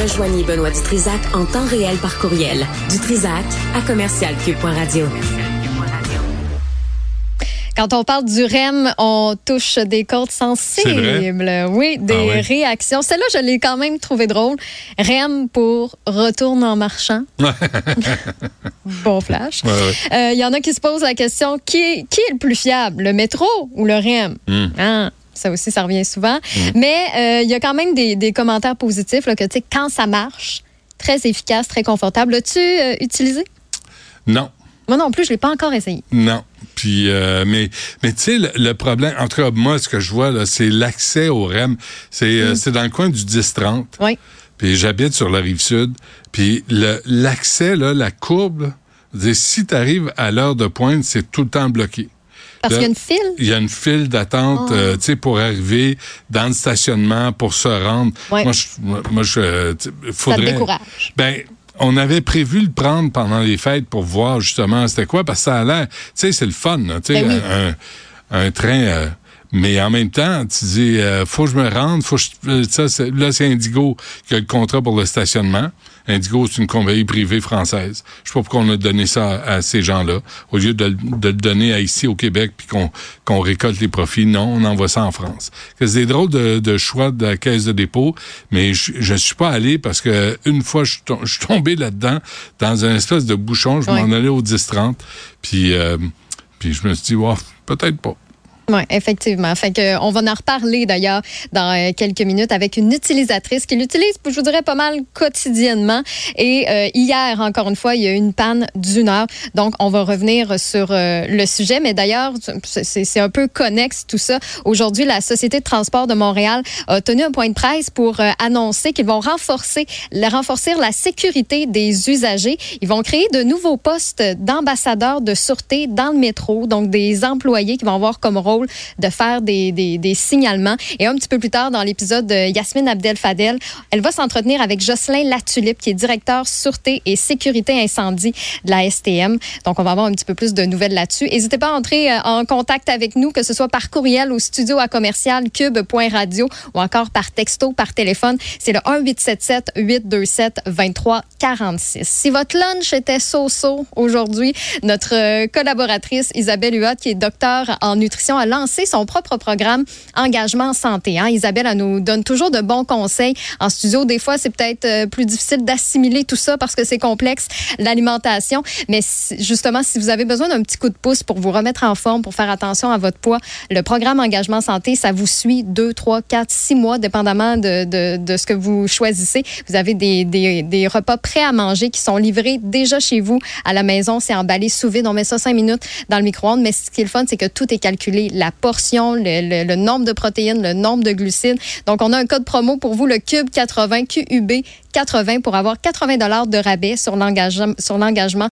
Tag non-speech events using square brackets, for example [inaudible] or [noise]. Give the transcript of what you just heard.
Rejoignez Benoît Dutrisac en temps réel par courriel. Dutrisac à commercialcube.radio. Quand on parle du REM, on touche des côtes sensibles. Oui, des Ah réactions. Celle-là, je l'ai quand même trouvé drôle. REM pour retourne en marchant. [laughs] bon flash. Il Ouais, ouais. y en a qui se posent la question qui est, qui est le plus fiable, le métro ou le REM? Hmm. Hein? Ça aussi, ça revient souvent. Mais il y a quand même des, des commentaires positifs là, que, tu sais, quand ça marche, très efficace, très confortable. L'as-tu euh, utilisé? Non. Moi non plus, je ne l'ai pas encore essayé. Non. Puis, euh, mais, mais tu sais, le, le problème, en tout cas, moi, ce que je vois, c'est l'accès au REM. C'est euh, c'est dans le coin du 10-30. Oui. Puis j'habite sur la rive sud. Puis l'accès, la courbe, là, si tu arrives à l'heure de pointe, c'est tout le temps bloqué. Parce qu'il y a une file? Il y a une file d'attente, Ah. euh, tu sais, pour arriver dans le stationnement, pour se rendre. Ouais. Moi, je, moi, je, euh, tu sais, Ça te faudrait. décourage. Ben, on avait prévu le prendre pendant les fêtes pour voir justement c'était quoi, parce que ça a l'air, tu sais, c'est le fun, tu sais, Ben oui. un, un train. euh, mais en même temps, tu dis, euh, faut que je me rende, faut que je, euh, ça, c'est- là, c'est Indigo qui a le contrat pour le stationnement. Indigo, c'est une compagnie privée française. Je sais pas pourquoi on a donné ça à, à ces gens-là. Au lieu de, le- de le donner à ici au Québec puis qu'on qu'on récolte les profits, non, on envoie ça en France. C'est des drôles de, de choix de la caisse de dépôt, mais je, je suis pas allé parce que une fois, je je suis tombé là-dedans, dans un espèce de bouchon. Je m'en allais au 10-30. Puis, euh, puis je me suis dit, wow, peut-être pas. Oui, effectivement. Fait que, on va en reparler d'ailleurs dans euh, quelques minutes avec une utilisatrice qui l'utilise, je vous dirais, pas mal quotidiennement. Et euh, hier, encore une fois, il y a eu une panne d'une heure. Donc, on va revenir sur euh, le sujet. Mais d'ailleurs, c'est un peu connexe tout ça. Aujourd'hui, la Société de transport de Montréal a tenu un point de presse pour annoncer qu'ils vont renforcer la sécurité des usagers. Ils vont créer de nouveaux postes d'ambassadeurs de sûreté dans le métro, donc des employés qui vont avoir comme rôle de faire des, signalements. Et un petit peu plus tard dans l'épisode de Yasmine Abdel-Fadel, elle va s'entretenir avec Jocelyn Latulippe, qui est directeur sûreté et sécurité incendie de la STM. Donc, on va avoir un petit peu plus de nouvelles là-dessus. N'hésitez pas à entrer euh, en contact avec nous, que ce soit par courriel au studio à commercial cube.radio ou encore par texto, par téléphone. C'est le 1-877-827-2346. Si votre lunch était so-so aujourd'hui, notre euh, collaboratrice Isabelle Huot, qui est docteur en nutrition, a lancé son propre programme Engagement Santé. Hein. Isabelle, elle nous donne toujours de bons conseils en studio. Des fois, c'est peut-être euh, plus difficile d'assimiler tout ça parce que c'est complexe, l'alimentation. Mais justement, si vous avez besoin d'un petit coup de pouce pour vous remettre en forme, pour faire attention à votre poids, le programme Engagement Santé, ça vous suit deux, trois, quatre, six mois, dépendamment de, de, de ce que vous choisissez. Vous avez des, des, des repas prêts à manger qui sont livrés déjà chez vous à la maison. C'est emballé sous vide. On met ça cinq minutes dans le micro-ondes. Mais ce qui est le fun, c'est que tout est calculé. La portion, le, nombre de protéines, le nombre de glucides. Donc, on a un code promo pour vous, le Cube 80, QUB 80, pour avoir 80 de rabais sur l'engagement sur l'engagement